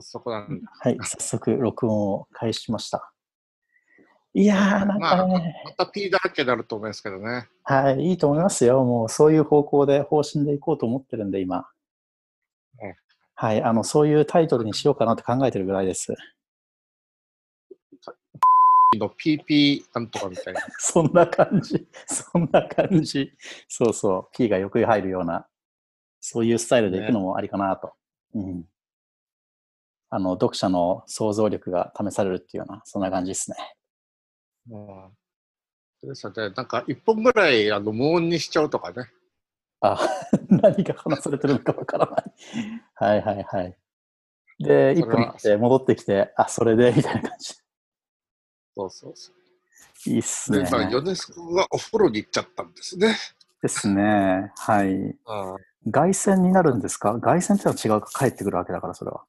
早速なんだ。はい、早速録音を開始しました。いやー、なんまあ、まかね、た P だらけになると思いますけどね。はい、いいと思いますよ。もうそういう方向で、方針でいこうと思ってるんで、今うん。はい、あの、そういうタイトルにしようかなって考えてるぐらいです。の PP なんとかみたいな。そんな感じ。そんな感じ。そうそう。P がよく入るような、そういうスタイルでいくのもありかなと。うん。あの、読者の想像力が試されるっていうような、そんな感じですね。うん。ですので、なんか一本ぐらいあの無音にしちゃうとかね。あ、何が話されてるのかわからない。はいはいはい。で、1それは分って戻ってきて、あ、それで、みたいな感じ。そうそうそいいっすう。で、ね。まあ、ヨネスコがお風呂に行っちゃったんですね。ですね。はい。うん。凱旋になるんですか？凱旋ってのは違うか帰ってくるわけだから、それは。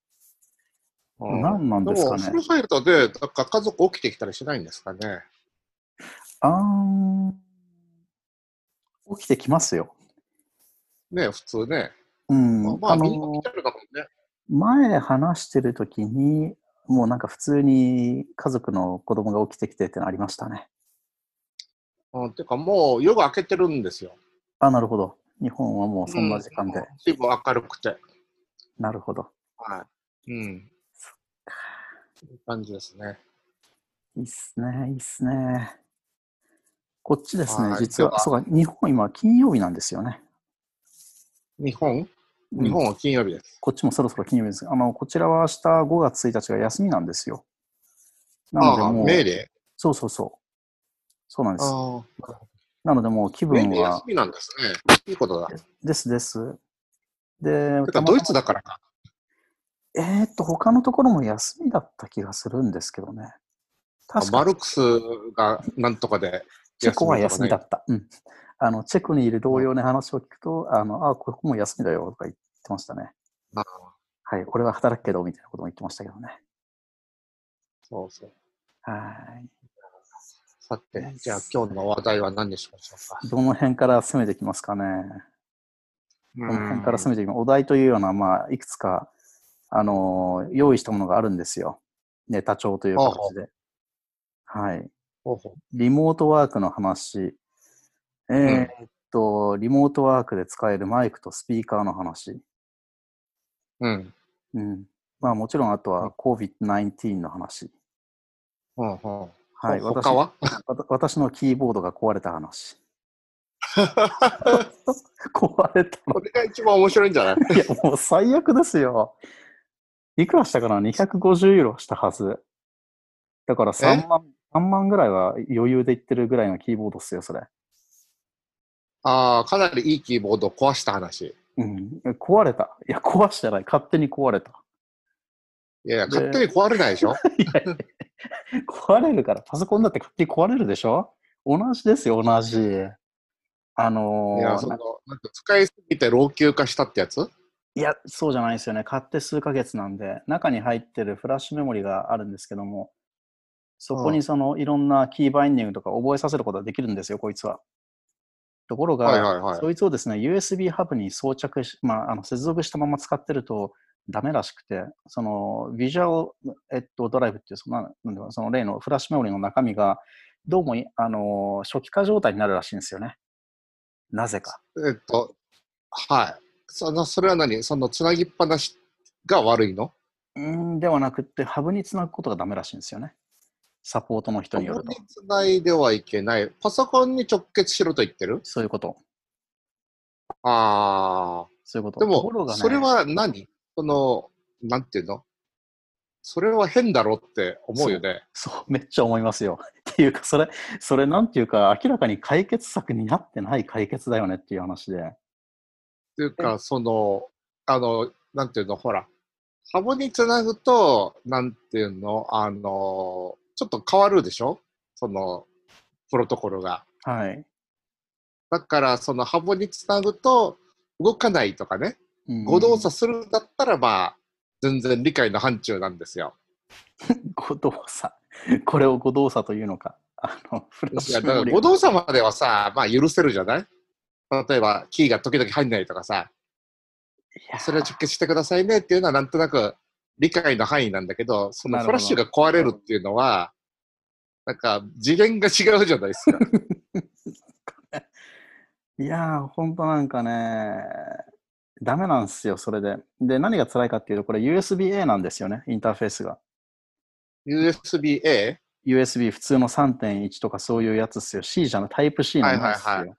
うん何なんでも、ですかねお風呂入るとね、なんか家族起きてきたりしないんですかね。あ。起きてきますよ。ね、普通ね。うん。まあ、ね。前話してる時に、もうなんか普通に家族の子供が起きてきてってのありましたね。うん、てか、もう夜が明けてるんですよ。あ、なるほど。日本はもうそんな時間で。うん。随分明るくて。なるほど。はい。うん。いい感じですね。いいっすね、いいっすね。こっちですねは、い実は、ではそうか、日本今金曜日なんですよね。日本？うん日本は金曜日です。こっちもそろそろ金曜日です。あの、こちらは明日5月1日が休みなんですよ。なのでああ、もう、命令そうそうそう。そうなんです。なのでもう気分令休、みなんですね。いいことだ。ですです。で、てか、ドイツだからか。えーっと、他のところも休みだった気がするんですけどね。確かマルクスがなんとかでチェコは休みだっった。うん。あの、チェコにいる同僚に話を聞くと、あの、あ、ここも休みだよとか言ってましたね。あはい。俺は働くけど、みたいなことも言ってましたけどね。そうそう。はい。さて、じゃあ今日の話題は何にしょうか？どの辺から攻めてきますかね。どどの辺から攻めてきます？お題というような、まあ、いくつか、あのー用意したものがあるんですよ。ネタ帳という形で。はい。リモートワークの話。えーっと、リモートワークで使えるマイクとスピーカーの話。ううん。うん。まあもちろん、あとは COVID-19 の話。ほうほうはい。ほ他は？私のキーボードが壊れた話。壊れたのこれが一番面白いんじゃない？いや、もう最悪ですよ。いくらしたかな ?250 ユーロしたはず。だから3万、3万ぐらいは余裕でいってるぐらいのキーボードっすよ、それ。ああ、かなりいいキーボードを壊した話。うん。壊れた。いや、壊してない。勝手に壊れた。いやいや、で勝手に壊れないでしょ？いやいや壊れるから、パソコンだって勝手に壊れるでしょ？同じですよ、同じ。あのーいや、その、なんか使いすぎて老朽化したってやつ？いや、そうじゃないですよね。買って数ヶ月なんで、中に入ってるフラッシュメモリがあるんですけども、そこにそのいろんなキーバインディングとか覚えさせることができるんですよ、こいつは。ところが、はいはいはいそいつをですね、USB ハブに装着し、まあ、あの接続したまま使ってるとダメらしくて、そのビジュアル、えっと、ドライブっていうその、なんその例のフラッシュメモリの中身が、どうもい、あの、初期化状態になるらしいんですよね。なぜか。えっと、はい。その、それは何？その、つなぎっぱなしが悪いの？うんではなくって、ハブにつなぐことがダメらしいんですよね。サポートの人によるとパソコン。につないではいけない。パソコンに直結しろと言ってる？そういうこと。ああ。そういうこと。でところが、ね、もそれは何？その、なんていうの？それは変だろって思うよね。そう、めっちゃ思いますよ。っていうか、それ、それなんていうか、明らかに解決策になってない解決だよねっていう話で。っていうか、その、あの、なんていうの、ほら、ハブにつなぐと、なんていうの、あの、ちょっと変わるでしょ？その、プロトコルが。はい。だから、そのハブにつなぐと、動かないとかね、うん誤動作するんだったら、まあ、全然理解の範疇なんですよ。誤動作。これを誤動作というのか。あの、いや、だから誤動作まではさ、まあ許せるじゃない？例えば、キーが時々入んないとかさ、それを直結してくださいねっていうのはなんとなく理解の範囲なんだけど、そのフラッシュが壊れるっていうのは、なんか次元が違うじゃないですか。いやー、ほんとなんかね、ダメなんですよ、それで。で、何が辛いかっていうと、これ USB-A なんですよね、インターフェースが。USB-A? USB 普通の3.1とかそういうやつっすよ。C じゃない、タイプ C なんですよ。はいはいはい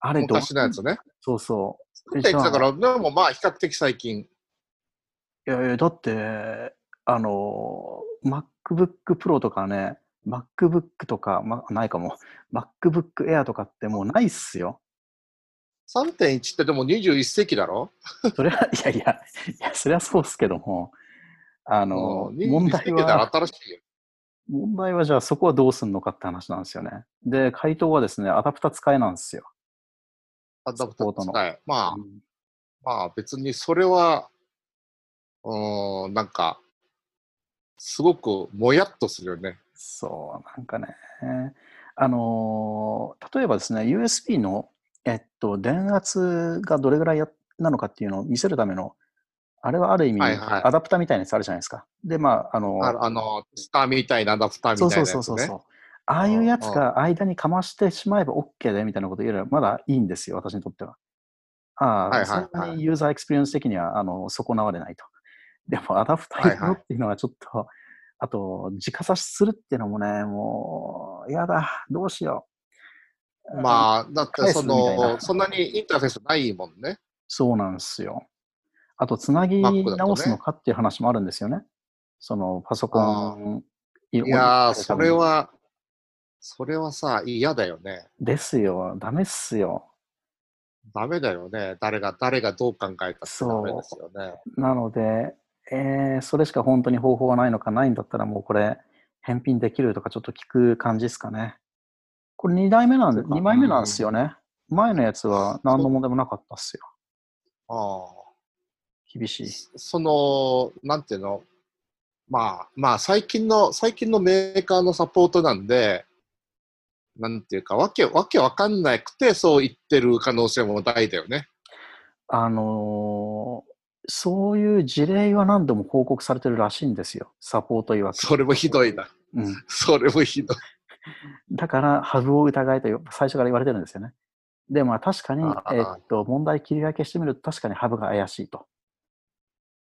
あれどう昔のやつね。そうそう。って言ってたから、でもまあ比較的最近。いやいや、だって、あの、MacBook Pro とかね、MacBook とか、ま、ないかも。MacBook Air とかってもうないっすよ。3.1ってでも21世紀だろ？それは、いやいや、いや、それはそうっすけども、あの、うん21問題は、新しいよ。問題はじゃあそこはどうすんのかって話なんですよね。で、回答はですね、アダプタ使えなんですよ。アダプター使え。まあ、うんまあ別にそれは、うーん、なんか、すごくもやっとするよね。そう、なんかね、あのー例えばですね、USB の、えっと、電圧がどれぐらいやなのかっていうのを見せるための、あれはある意味、はいはいアダプタみたいなやつあるじゃないですか。で、まあ、あのああの、スターみたいなアダプターみたいなやつね。そうそうそうそう。ああいうやつが間にかましてしまえば OK でみたいなこと言えればまだいいんですよ、私にとっては。ああ、はいはいはいそんなに user experience 的にはあの損なわれないと。でもアダプター入れろっていうのはちょっと、あと、直差しするっていうのもね、もう、やだ、どうしよう。あ、まあ、だってその、そんなにインターフェースないもんね。そうなんですよ。あと、つなぎ直すのかっていう話もあるんですよね。その、パソコン、いいやー、それは、それはさ、嫌だよね。ですよ。ダメっすよ。ダメだよね。誰が、誰がどう考えたってダメですよね。なので、えーそれしか本当に方法がないのかないんだったらもうこれ返品できるとかちょっと聞く感じですかね。これ2代目なんで、そうか2枚目なんですよね。前のやつは何の問題もなかったっすよ。ああ。厳しい。その、なんていうの、まあ、まあ、最近の、最近のメーカーのサポートなんで、なんていうか、わけ、わけわかんなくて、そう言ってる可能性も大だよね。あのーそういう事例は何度も報告されてるらしいんですよ。サポート曰く。それもひどいな。うん。それもひどい。だから、ハブを疑いと最初から言われてるんですよね。で、まあ確かにえっと、問題切り分けしてみると確かにハブが怪しいと。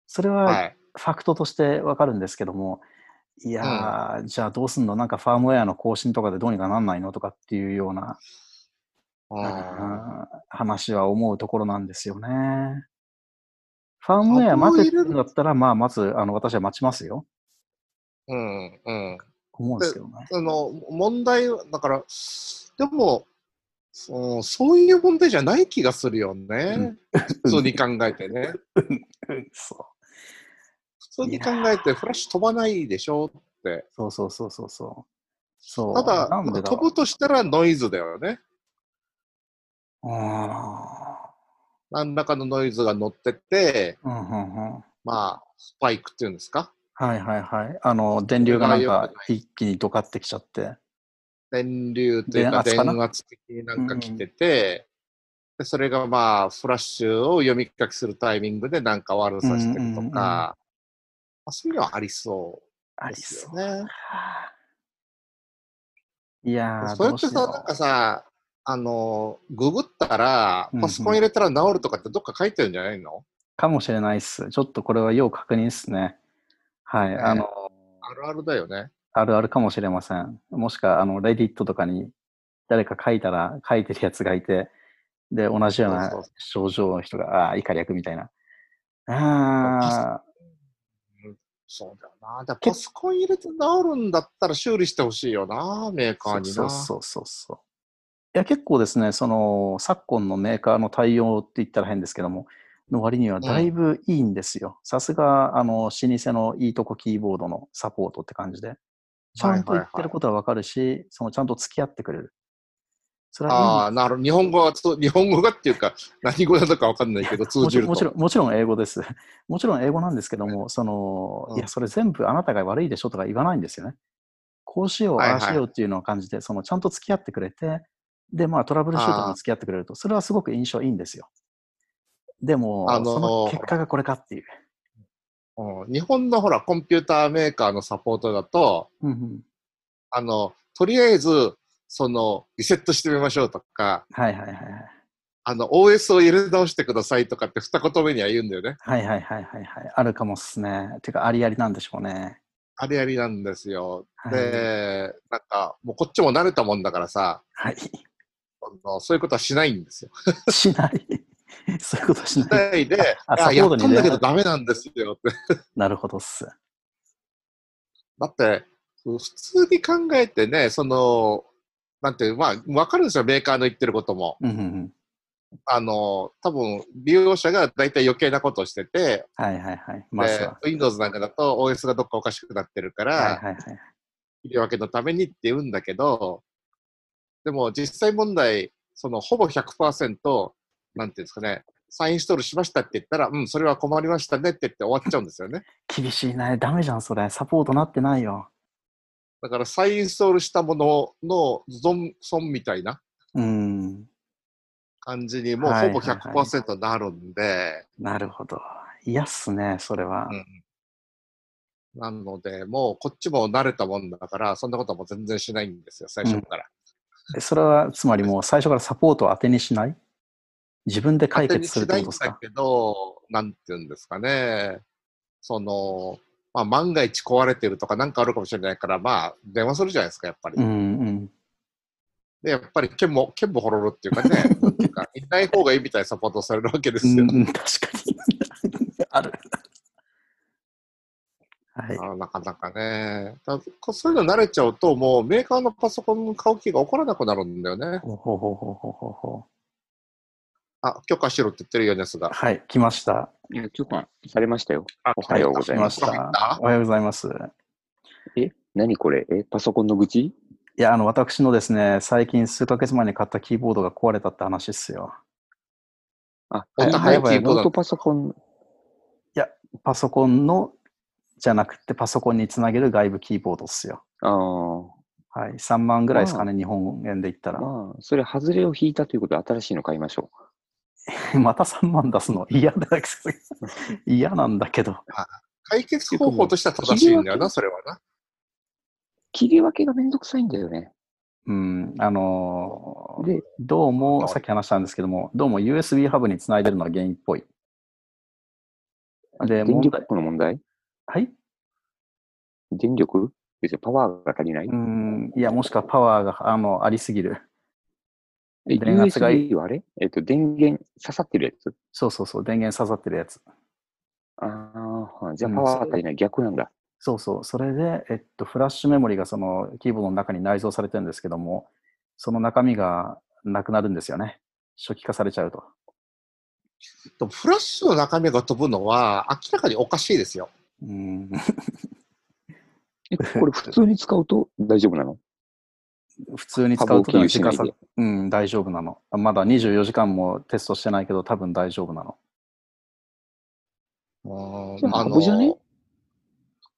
それははい。ファクトとしてわかるんですけども、いやー、じゃあどうすんの？なんかファームウェアの更新とかでどうにかなんないの？とかっていうような、あうん話は思うところなんですよね。ファームウェア待てってんだったら、まあ、まず、あの、私は待ちますよ。ーうん、うん。思うんですけどね。あの、問題は、だから、でも、そうそういう問題じゃない気がするよね。普通に考えてね。そう普通に考えて、フラッシュ飛ばないでしょって。そうそうそうそうそう。そう。ただ、なんでだ飛ぶとしたらノイズだよね。あ何らかのノイズが乗ってて、ーうんうんうん。まあ、スパイクっていうんですか？はいはいはい。あの、電流がなんか一気にドカってきちゃって。電流というか電圧的になんか来てて、でそれがまあ、フラッシュを読み書きするタイミングでなんか悪さしてるとか、うんうんうんまあ、そういうのはありそうでありそう。すよね。いやー、それってさ、なんかさ、あの、ググったらうんう、んパソコン入れたら治るとかってどっか書いてるんじゃないの、かもしれないっす。ちょっとこれは要確認っすね。はい。ねあの、あるあるだよね。あるあるかもしれません。もしくは、あの、レディットとかに誰か書いたら、書いてるやつがいて、で、同じような症状の人が、ああー、以下略みたいな。ああ、そうだよな。だパソコン入れて治るんだったら修理してほしいよな、メーカーにな。そうそうそうそう。いや、結構ですね、その、昨今のメーカーの対応って言ったら変ですけども、の割にはだいぶいいんですよ。さすが、あの、老舗のいいとこキーボードのサポートって感じで。ちゃんと言ってることはわかるし、そのちゃんと付き合ってくれる。それあはあ、なるほど。日本語はつ、日本語がっていうか、何語なのかわかんないけど、いい通じると。もちろんもちろん、英語です。もちろん英語なんですけども、その、うんいや、それ全部あなたが悪いでしょとか言わないんですよね。こうしよう、はいはいああしようっていうのを感じて、そのちゃんと付き合ってくれて、で、まあトラブルシュートに付き合ってくれると、それはすごく印象いいんですよ。でも、あのーその結果がこれかっていう。うん日本のほら、コンピューターメーカーのサポートだと、うんうん。あの、とりあえず、その、リセットしてみましょうとか、はいはいはいはい。あの、OS を入れ直してくださいとかって二言目には言うんだよね。はいはいはいはいはい。あるかもっすね。てか、ありありなんでしょうね。ありありなんですよ。はいで、なんか、もうこっちも慣れたもんだからさ、はい。あのそういうことはしないんですよ。しない。そういうことししない。ないで、ああやったんだけどダメなんですよって。なるほどっす。だって、普通に考えてね、その、なんてまあ、わかるんですよ、メーカーの言ってることも。うんうんうん。あの、多分、利用者が大体余計なことをしてて、はいはいはい。まずでは。Windows なんかだと OS がどっかおかしくなってるから、はいはいはい。切り分けのためにって言うんだけど、でも実際問題、そのほぼ100%、なんていうんですかね、再インストールしましたって言ったら、うん、それは困りましたねって言って終わっちゃうんですよね。厳しいね。ダメじゃん、それ。サポートなってないよ。だから再インストールしたものの存損みたいなうん。感じにもうほぼはいはいはい100%なるんで、なるほど。嫌っすね、それは。うんなので、もうこっちも慣れたもんだから、そんなことはもう全然しないんですよ、最初から。えそれは、つまりもう最初からサポートを当てにしない？自分で解決するってことですか？当てにしないんだけど、なんていうんですかね、その、まあ、万が一壊れてるとかなんかあるかもしれないから、まあ、電話するじゃないですか、やっぱり。うんうん。で、やっぱり、剣も、剣もほろろっていうかね、なんかいない方がいいみたいなサポートをされるわけですよ。うんうん、確かに。ある。はい。あなかなかね。だこそういうの慣れちゃうと、もうメーカーのパソコン買う気が起こらなくなるんだよね。ほうほうほうほうほうほうほあ、許可しろって言ってるよね、すがう。。はい、来ました。いや、許可されましたよ。あおはようございます。おはようございます。え何これ？えパソコンの愚痴？いや、あの、私のですね、最近数ヶ月前に買ったキーボードが壊れたって話っすよ。あ、お高いキーボードノートパソコン。パソコンの、じゃなくてパソコンにつなげる外部キーボードっすよ。ああ。はい。3万ぐらいですかね、日本円で言ったら。まあ、それ、外れを引いたということで、新しいの買いましょ また3万出すの嫌だ嫌なんだけど。解決方法としては正しいんだよな、それはな。う。切り分けがめんどくさいんだよね。うん、あのーで、どうも、さっき話したんですけども、どうも USB ハブにつないでるのが原因っぽい。あで電力の問題？はい？電力？別にパワーが足りない、うん、いや、もしくはパワーがあのありすぎる。え電圧が USB はあれ？えっと、電源刺さってるやつ？そうそうそう、電源刺さってるやつ。ああ、じゃあうんパワーが足りない。逆なんだ。そうそう、それで、えっと、フラッシュメモリがそのキーボードの中に内蔵されてるんですけども、その中身がなくなるんですよね。初期化されちゃうと。でもフラッシュの中身が飛ぶのは明らかにおかしいですよ。うん、え、これ普通に使うと大丈夫なの？普通に使うと時間差。うん、大丈夫なの。まだ24時間もテストしてないけど、多分大丈夫なの。あハブじゃね？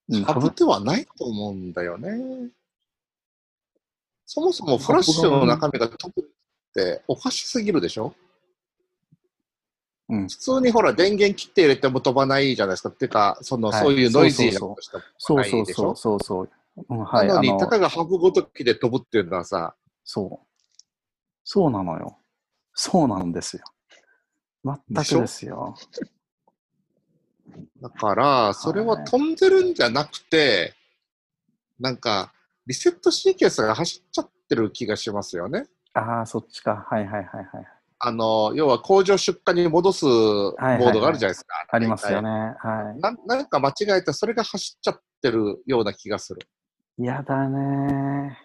うん、ハブではないと思うんだよね。そもそもフラッシュの中身が飛ぶっておかしすぎるでしょ？うん普通にほら電源切って入れても飛ばないじゃないですか。っていうか、その、はいそういうノイジーなことしてもそうないでしょ？そうそうそうそう。うん、はい、なのに、あのたかがハブごときで飛ぶっていうのはさ、そう。そうなのよ。そうなんですよ。全くですよ。だから、それは飛んでるんじゃなくて、なんか、リセットシーケンスが走っちゃってる気がしますよね。ああ、そっちか。はいはいはいはい。あの、要は工場出荷に戻すモはいードがあるじゃないですか。ありますよね。はななんか間違えて、それが走っちゃってるような気がする。い。やだね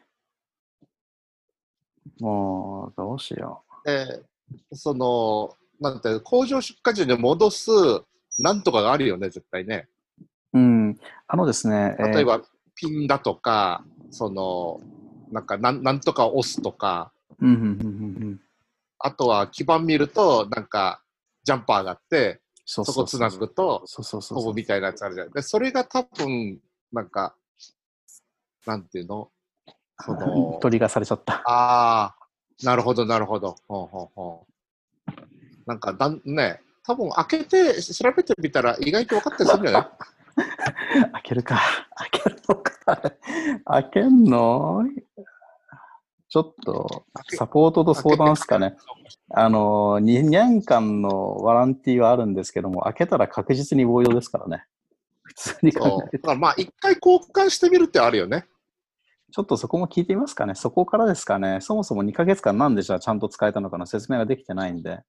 もう、どうしよで、その、なんて、工場出荷時に戻すなんとかがあるよね、絶対ね。う。うん。あのですね、えー例えば、ピンだとか、その、なんかなん、なんとか押すとか、うんうんうんうんうん。あとは基盤見ると、なんか、ジャンパーがあって、そそこつなぐと、そうそうそう。ほぼみたいなやつあるじゃん。で、それが多分、なんか、なんていうの？その、トリガーされちゃった。ああ、なるほど、なるほど。ほうほうほうなんかだん、ね、多分開けて調べてみたら意外と分かったりするんじゃない？開けるか。開けるのか。開けんの？ちょっと、サポートと相談ですかね。あの、2年間のワランティーはあるんですけども、開けたら確実にボイドですからね。普通に考。えて。だからまあ、一回交換してみるってあるよね。ちょっとそこも聞いてみますかね。そこからですかね。そもそも2ヶ月間なんでじゃあちゃんと使えたのかの説明ができてないんで、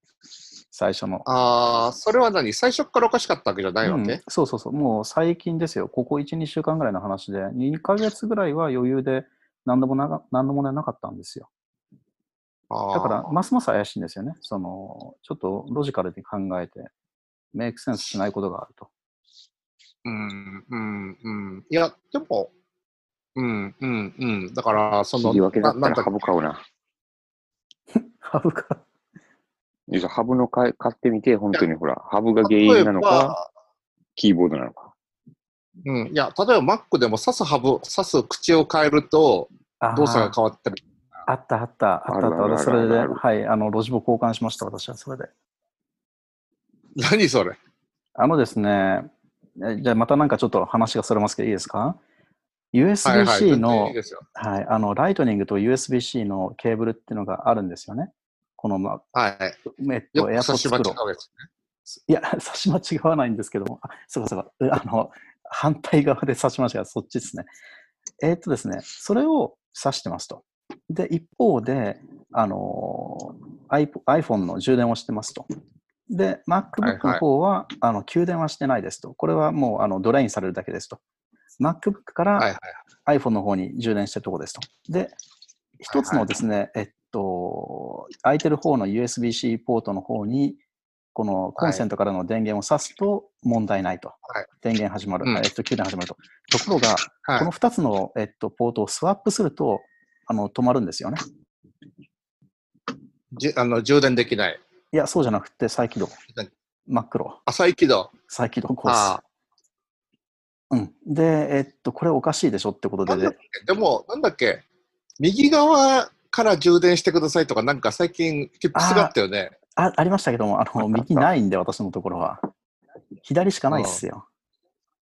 最初の。ああ、それは何？最初からおかしかったわけじゃないわけ、うんそうそうそう。もう最近ですよ。ここ1、2週間ぐらいの話で、2ヶ月ぐらいは余裕で何度もなが何度もねなかったんですよ。だから、ますます怪しいんですよね。その、ちょっとロジカルに考えて、メイクセンスしないことがあると。うん、うん、うん。いや、でも、うん、うん、うん。だから、その、切り分けだったらななんだハブ買うな。ハブか。いやハブの買い買ってみて、本当にほら、ハブが原因なのか、キーボードなのか。うん、いや、例えば Mac でも刺すハブ、刺す口を変えると動作が変わったり。あったあった、あったあった。それで、はい、あの、ロジボ交換しました、私はそれで。何それ？あのですね、えじゃあまたなんかちょっと話がそれますけどいいですか？?USB-C の、はい、あの、ライトニングと USB-C のケーブルっていうのがあるんですよね。この、ま、はい。えっと、よく差し AirPods 間違 Pro うやつね。いや、差し間違わないんですけども、あ、そうかそうか、うあの、反対側で差し間違う、そっちですね。えーっとですね、それを指してますと。で、一方で、あの、iPhone の充電をしてますと。で、MacBook の方は、あの給電はしてないですと。これはもうあのドレインされるだけですと。MacBook からい。iPhone の方に充電してるとこですと。で、一つのですね、えっと、空いてる方の USB-C ポートの方に、このコンセントからの電源を挿すと問題ないと。はい電源始まる、うんえっと、給電始まると。ところが、はいこの2つの、えっと、ポートをスワップすると、あの止まるんですよね。じあの充電できない。いや、そうじゃなくて再起動何。真っ黒。浅い起動。再起動コースあ。うん。で、えっと、これおかしいでしょってことで、でなんだっけ？でも、なんだっけ？右側から充電してくださいとか、なんか最近、ップスがあったよね。あありましたけども、あの右ないんで、私のところは。左しかないっすよ。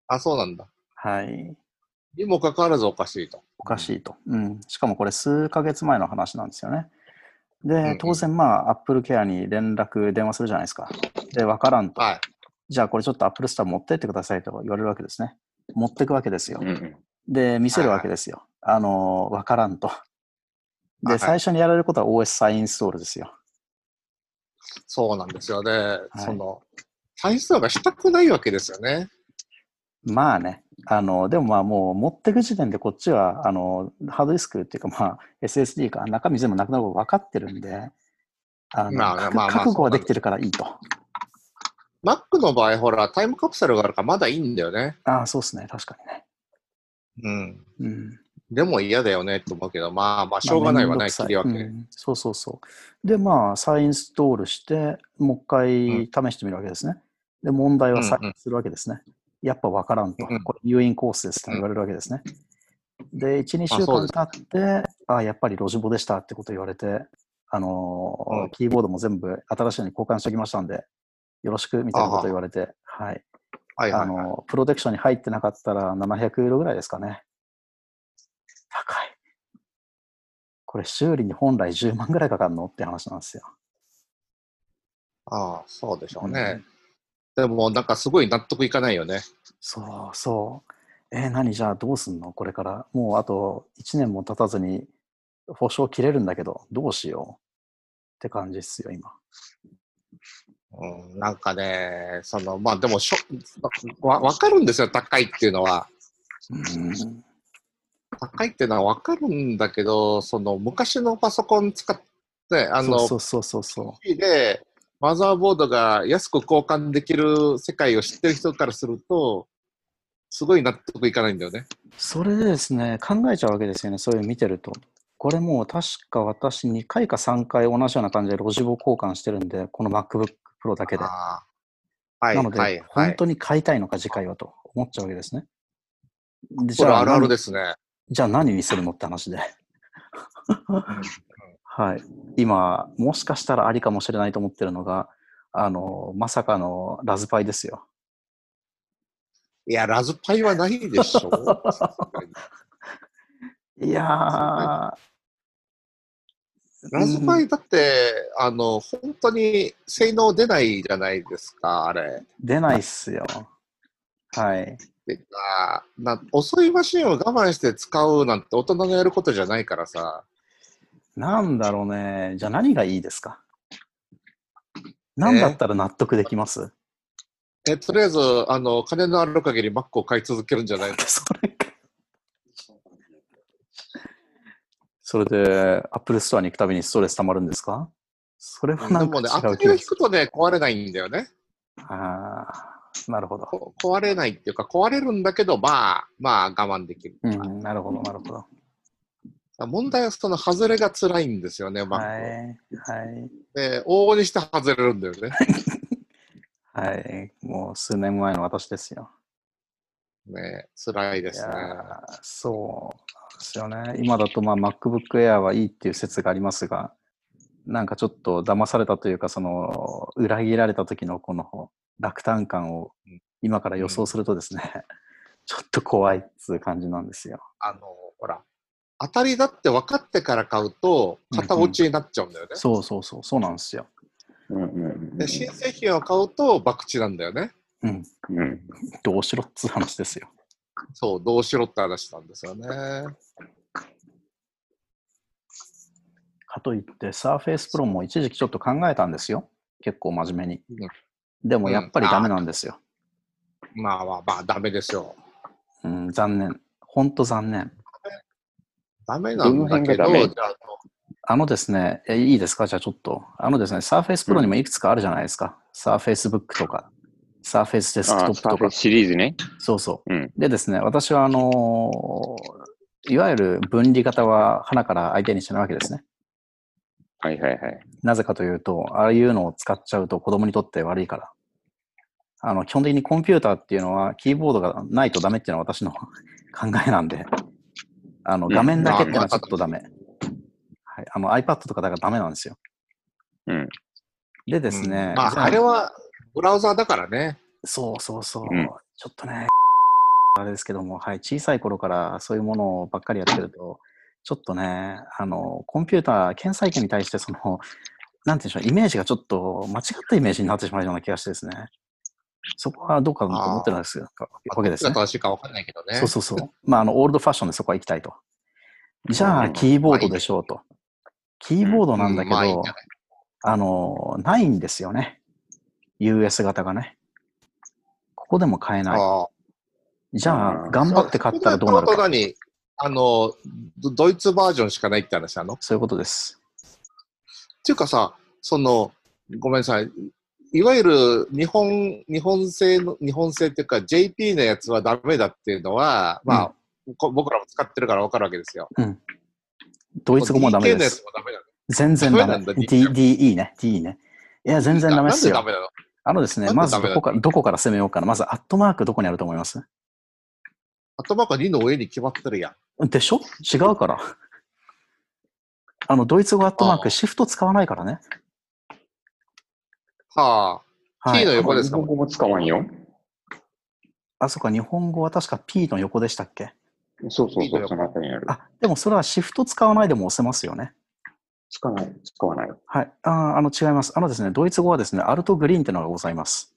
あ、そうなんだ。はい。にもかかわらずおかしいと。おかしいと。うん。しかもこれ数ヶ月前の話なんですよね。で、うん当然まあ、Apple Care に連絡、電話するじゃないですか。で、わからんと。はい。じゃあこれちょっと Apple Store 持ってってくださいと言われるわけですね。持ってくわけですようん。うん。で、見せるわけですよ。あの、わからんと。で、はい最初にやられることは OS 再インストールですよ。そうなんですよね。その、再生がしたくないわけですよね。まあね。あの、でもまあもう持ってく時点でこっちは、あの、ハードディスクっていうかまあ SSD か中身全部なくなること分かってるんで、あの、覚まあまあまあ覚悟はできてるからいいと。Mac の場合、ほら、タイムカプセルがあるからまだいいんだよね。ああ、そうですね。確かにね。うん。うん。でも嫌だよねって思うけど、まあまあ、しょうがないわね、切り分け。うんそうそうそう。で、まあ、再インストールして、もう一回試してみるわけですね。で、問題は再うんうんするわけですね。やっぱ分からんとうん。これ、入院コースですと言われるわけですね。で、1、2週間経って、あやっぱりロジボでしたってこと言われて、あのーうんキーボードも全部新しいのに交換しておきましたんで、よろしくみたいなこと言われて、はい。あはいはい、はい。の、プロテクションに入ってなかったら700ユーロぐらいですかね。高い。これ修理に本来10万ぐらいかかるのって話なんですよ。ああ、そうでしょうね。でも、なんかすごい納得いかないよね。そうそう。えー何じゃあどうすんの？これから。もうあと1年も経たずに保証切れるんだけど、どうしようって感じっすよ、今。うん、なんかね、その、まあでもしょわ、わかるんですよ、高いっていうのは。うん。高いっていうのはわかるんだけど、その、昔のパソコン使って、あの、そうそうそうそう。でマザーボードが安く交換できる世界を知ってる人からすると、すごい納得いかないんだよね。それでですね、考えちゃうわけですよね、そういうの見てると。これもう確か私2回か3回同じような感じでロジボ交換してるんで、この MacBook Pro だけで。ああはい、なので、はい、は本い。当に買いたいのか、次回はと思っちゃうわけですね。でこれあるある何ですね。じゃあ何にするのって話で。はい。今、もしかしたらありかもしれないと思ってるのが、あの、まさかのラズパイですよ。いや、ラズパイはないでしょ。さすがにいやー、ラズパイだって、あの、本当に性能出ないじゃないですか、あれ。出ないっすよ。はい。てかな遅いマシンを我慢して使うなんて大人のやることじゃないからさ。なんだろうね。じゃあ何がいいですか？何だったら納得できます、え、とりあえず、あの、金のある限り Mac を買い続けるんじゃないのそれそれで、Apple Store に行くたびにストレス溜まるんですか？それはなんかでもね、違当たりを引う気がする。くとね、壊れないんだよね。ああ、なるほど。こ壊れないっていうか、壊れるんだけど、まあ、まあ我慢できる。うん、なるほど、なるほど。問題はその外れが辛いんですよね、Mac。はい、はい、で、往々にして外れるんだよね。はい。もう数年前の私ですよ。ね、辛いでいすね。そうですよね。今だとまあ MacBook Air はいいっていう説がありますが、なんかちょっと騙されたというか、その裏切られた時のこの落胆感をうん今から予想するとですね、ちょっと怖いっつう感じなんですよ。あの、ほら、当たりだって分かってから買うと、型落ちになっちゃうんだよね。そうそうそう、そうなんですよ。うんうんで、新製品を買うと、博打なんだよね。うん。うんうんどうしろっつう話ですよ。そう、どうしろって話なんですよね。かといって、Surface Pro も一時期ちょっと考えたんですよ。結構真面目に。でもやっぱりダメなんですよ。まあまあまあ、ダメですよ。うん、残念。ほんと残念。ダメなんだけど、ああのですね、えいいですか？じゃあちょっと。あのですね、Surface Pro にもいくつかあるじゃないですか。Surface Book とか、Surface あ Desktop とかサーフェス。シリーズね。そうそう。うんでですね、私はあのーいわゆる分離型は花から相手にしてないわけですね。はいはいはい。なぜかというと、ああいうのを使っちゃうと子供にとって悪いから。あの、基本的にコンピューターっていうのはキーボードがないとダメっていうのは私 の考えなんで、あの、うん画面だけっていうのはちょっとダメ。はい。あの、iPad とかだからダメなんですよ。うん。でですね、うんまあ、あれはブラウザーだからね。そうそうそう。うんちょっとね、あれですけども、はい、小さい頃からそういうものばっかりやってると、ちょっとね、あの、コンピューター、検査機に対して、その、なんていうんでしょう、イメージがちょっと間違ったイメージになってしまうような気がしてですね。そこはどうかなと思ってるんですよわけですね。正しいか分かんないけどね。そうそうそう。まあ、あの、オールドファッションでそこは行きたいと。じゃあ、うんキーボードでしょうと。キーボードなんだけど、あの、ないんですよね。US 型がね。ここでも買えない。ああじゃあ、うん頑張って買ったらどうなるか。何あのド、ドイツバージョンしかないって話なの？っそういうことです。ていうかさ、その、ごめんなさい。いわゆる日本、日本製の、日本製っていうか JP のやつはダメだっていうのは、まあ、こ僕らも使ってるから分かるわけですよ。ドイツ語もダメ DK のやつです。もダメなの？全然ダメ。ダメ DE ね。DE ね。いや、全然ダメですよなんでダ。メなの？あのですね、まずどこから、どこから攻めようかな。まず、アットマークどこにあると思います？頭が2の上に決まってるやん。でしょ？違うから。あの、ドイツ語アットマーク、シフト使わないからね。はあ、はい T の横ですか日本語も使わんよ。あ、そっか、日本語は確か P の横でしたっけ？そうそうそう、そのあたりにある。あ、でもそれはシフト使わないでも押せますよね。使わない、使わない。はい。あーあの、違います。あのですね、ドイツ語はですね、アルトグリーンっていうのがございます。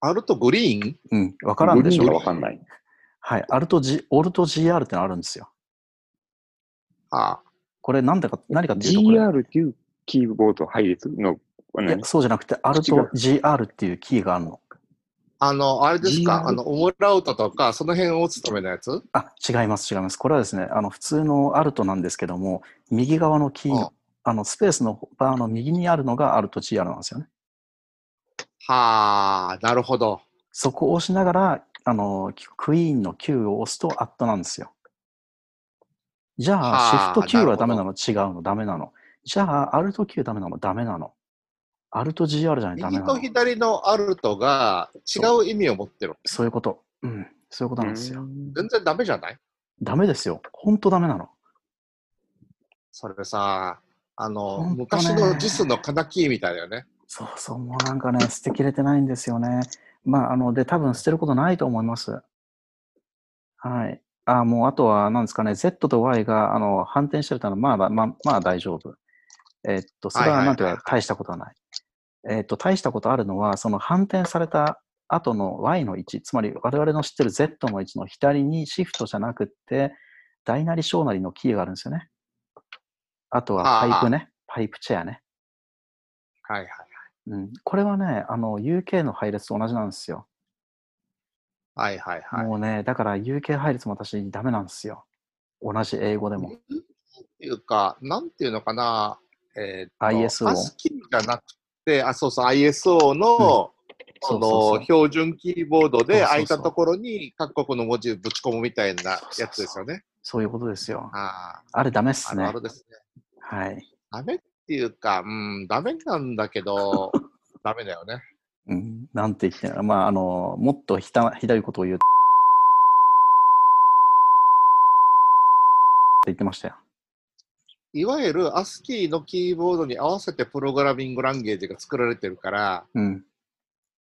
アルトグリーン？うん、わからんでしょグリーンがわかんない。はい。アルト G、オルト GR ってのあるんですよ。はあ、これなんでか、何かっていうと GR っていうキーボード配列の、いや何そうじゃなくて、アルト GR っていうキーがあるの。あの、あれですか？あの、オムラウトとか、その辺を打つためのやつ？あ、違います、違います。これはですね、あの、普通のアルトなんですけども、右側のキー、うんあの、スペースのバーの右にあるのがアルト GR なんですよね。はあ、なるほど。そこを押しながら、あの、クイーンの Q を押すとアットなんですよ。じゃあ、シはあフト Q はダメなの？違うの？ダメなの？じゃあ、アルト Q ダメなの？ダメなの？アルト GR じゃないダメ右と。左のアルトが違う意味を持ってる。そういうこと。うん。そういうことなんですよ。全然ダメじゃない？ダメですよ。ほんとダメなの。それさ、あの、昔の JIS のカナキーみたいだよね。そうそう、もうなんかね、捨てきれてないんですよね。まあ、あの、で、多分捨てることないと思います。はい。あ、もう、あとは、なんですかね、Z と Y が、あの、反転してるとのは、まあ、まあ、まあ、大丈夫。えっと、それは、なんていうか、大したことはない。えっと、大したことあるのは、その反転された後の Y の位置、つまり、我々の知ってる Z の位置の左にシフトじゃなくって、大なり小なりのキーがあるんですよね。あとは、パイプね。パイプチェアね。はいはい。うん。これはね、あの、UK の配列と同じなんですよ。はいはいはい。もうね、だから UK 配列も私ダメなんですよ。同じ英語でも。っていうか、なんていうのかな、えー ISO アスキーじゃなくて、あ、そうそう、ISO の、その標準キーボードで空いたところに各国の文字ぶち込むみたいなやつですよね。そういうことですよ。ああれダメっあ、すねあるあ。るですね。はい。ダメっていうか、うん、ダメなんだけど、ダメだよね。うん、なんて言ってまあ、あの、もっとひたひどいことを言うって言ってましたよ。いわゆる ASCII のキーボードに合わせてプログラミングランゲージが作られてるから、うん。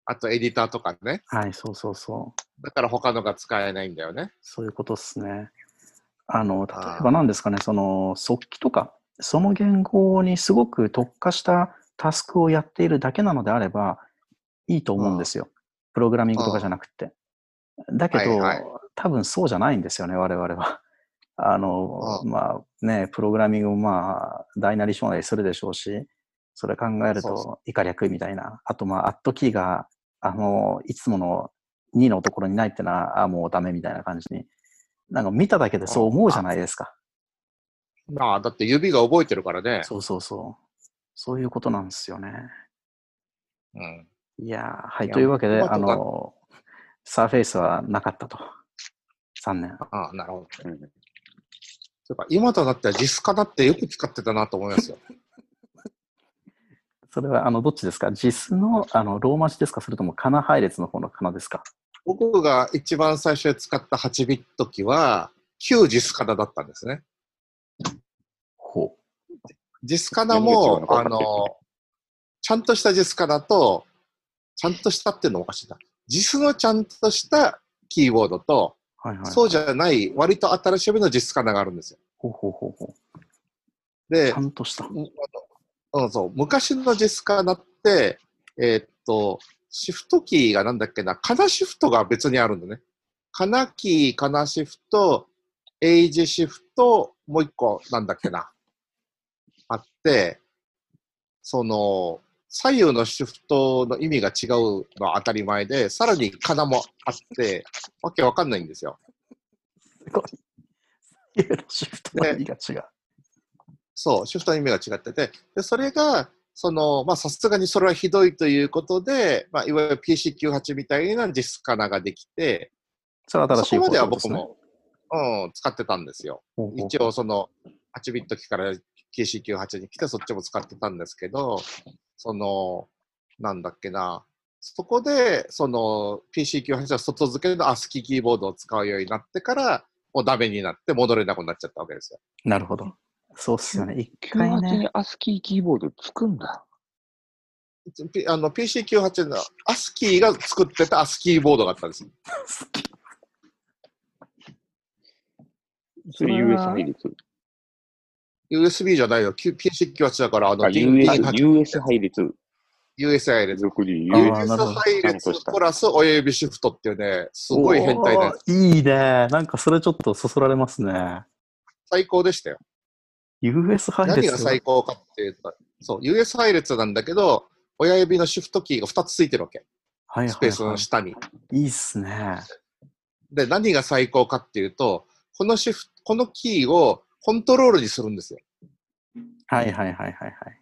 あとエディターとかね。はい、そうそうそう。だから他のが使えないんだよね。そういうことっすね。あの、例えば何ですかね、その、速記とか、その言語にすごく特化したタスクをやっているだけなのであれば、いいと思うんですよ。プログラミングとかじゃなくて。だけど、はいはい多分そうじゃないんですよね、我々は。あの、うまあね、プログラミングもまあ、大なり小なりするでしょうし、それ考えると以下略みたいな。あと、まあ、アットキーが、あの、いつもの2のところにないってのは、あもうダメみたいな感じに。なんか見ただけでそう思うじゃないですか。まあ、だって指が覚えてるからね。そうそうそう。そういうことなんですよね。うん。いやーはい。というわけで、あの、サーフェイスはなかったと。3年。ああ、なるほど。うんそうか今となってはジスカだってよく使ってたなと思いますよ。それは、あの、どっちですか ?JIS の、あの、ローマ字ですか？それとも、カナ配列の方のカナですか？僕が一番最初に使った8ビット機は、旧ジスカナだったんですね。ほジスカナもあの、ちゃんとしたジスカナと、ちゃんとしたっていうのもおかしいな。ジスのちゃんとしたキーボードと、う。はいはい。そうじゃない、割と新しいめのジスカナがあるんですよ。ほうほうほうほう。でちゃ、んとした。うんうん、そう昔のジスカナって、えーっと、シフトキーがなんだっけな、カナシフトが別にあるんだね。カナキー、カナシフト、エイジシフト、もう一個なんだっけな。あって、その、左右のシフトの意味が違うのは当たり前で、さらにカナもあって、わけわかんないんですよ。すごい。左右のシフトの意味が違う。そう、シフトの意味が違ってて、でそれが、その、まあ、さすがにそれはひどいということで、まあ、いわゆる PC98 みたいなディスカナができて、それは新しいそこまでは。僕も、うん、使ってたんですよ。ほうほう一応、その、8ビット機から PC98 に来て、そっちも使ってたんですけど、その、なんだっけな、そこで、その PC98 は外付けの ASCII キーボードを使うようになってから、もうダメになって戻れなくなっちゃったわけですよ。なるほど。そうっすよね。一回98ねに。アスキーキーボードつくんだ。P- あの PC98 の ASCII が作ってた ASCII ボードがあったんですよ。それ US 配列。USB じゃないよ。Q- PC98 だから、あの、あ、DP8 US、US 配列。US 配列。US 配列プラス親指シフトっていうね、すごい変態なやつ。おーいいね。なんかそれちょっとそそられますね。最高でしたよ。US 配列？何が最高かっていうと、そう、US 配列なんだけど、親指のシフトキーが2つついてるわけ。はいスペースはいはの下に。い。いいっすね。で、何が最高かっていうと、このシフト、このキーをコントロールにするんですよ。はいはいはいはいはい。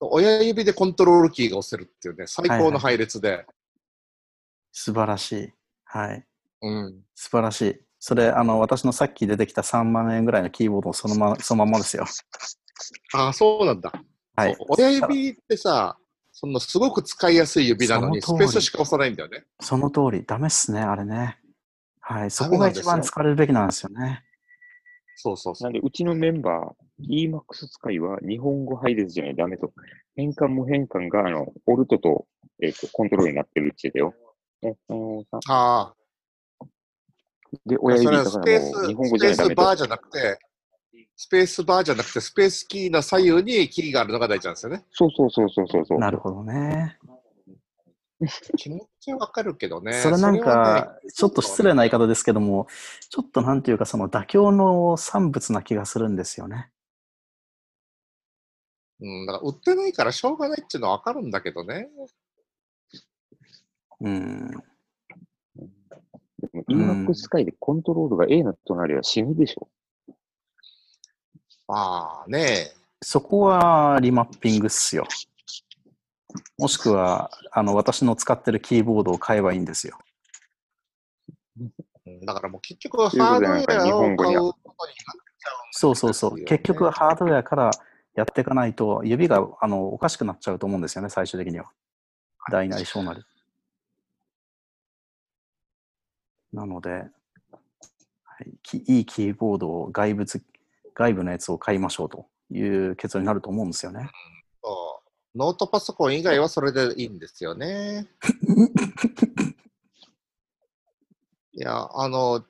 親指でコントロールキーが押せるっていうね、最高の配列で。素晴らしい。はい。うん。素晴らしい。それ、あの、私のさっき出てきた3万円ぐらいのキーボードをそのま そのままですよ。ああ、そうなんだ。はい。親指ってさ、そのすごく使いやすい指なのに、スペースしか押さないんだよね。その通り。ダメっすね、あれね。はい。そダこが一番使われるべきなんですよね。そうそうそうんなで、うちのメンバー、EMAX 使いは日本語配列じゃないとダメと。変換無変換が、あの、オルトと、えっ、と、コントロールになってるって言ってたよ。え、そのさ、あで、あ、親指だからスペース、もう日本語スじゃないとダメと。ペースバーじゃなくて、スペースバーじゃなくて、スペースキーの左右にキーがあるのが大事なんですよね。そうそうそうそうそうそう。なるほどね。気持ちはわかるけどね。それなんかね、ちょっと失礼な言い方ですけども、ちょっとなんていうか、その妥協の産物な気がするんですよね。うん、だから売ってないからしょうがないっていうのはわかるんだけどね。うん。でも EMAX 使いでコントロールが A の隣は死ぬでしょ。まあね。そこはリマッピングっすよ。もしくは、あの、私の使ってるキーボードを買えばいいんですよ。うんだからもう結局ということでハードウェアを買うことになっちゃうんそうそうそう。結局、ハードウェアからやっていかないと、指があのおかしくなっちゃうと思うんですよね、最終的には。大なり小なり。なので、はい、きいいキーボードを外部つ外部のやつを買いましょうという結論になると思うんですよね。そうノートパソコン以外はそれでいいんですよね。いや、あの、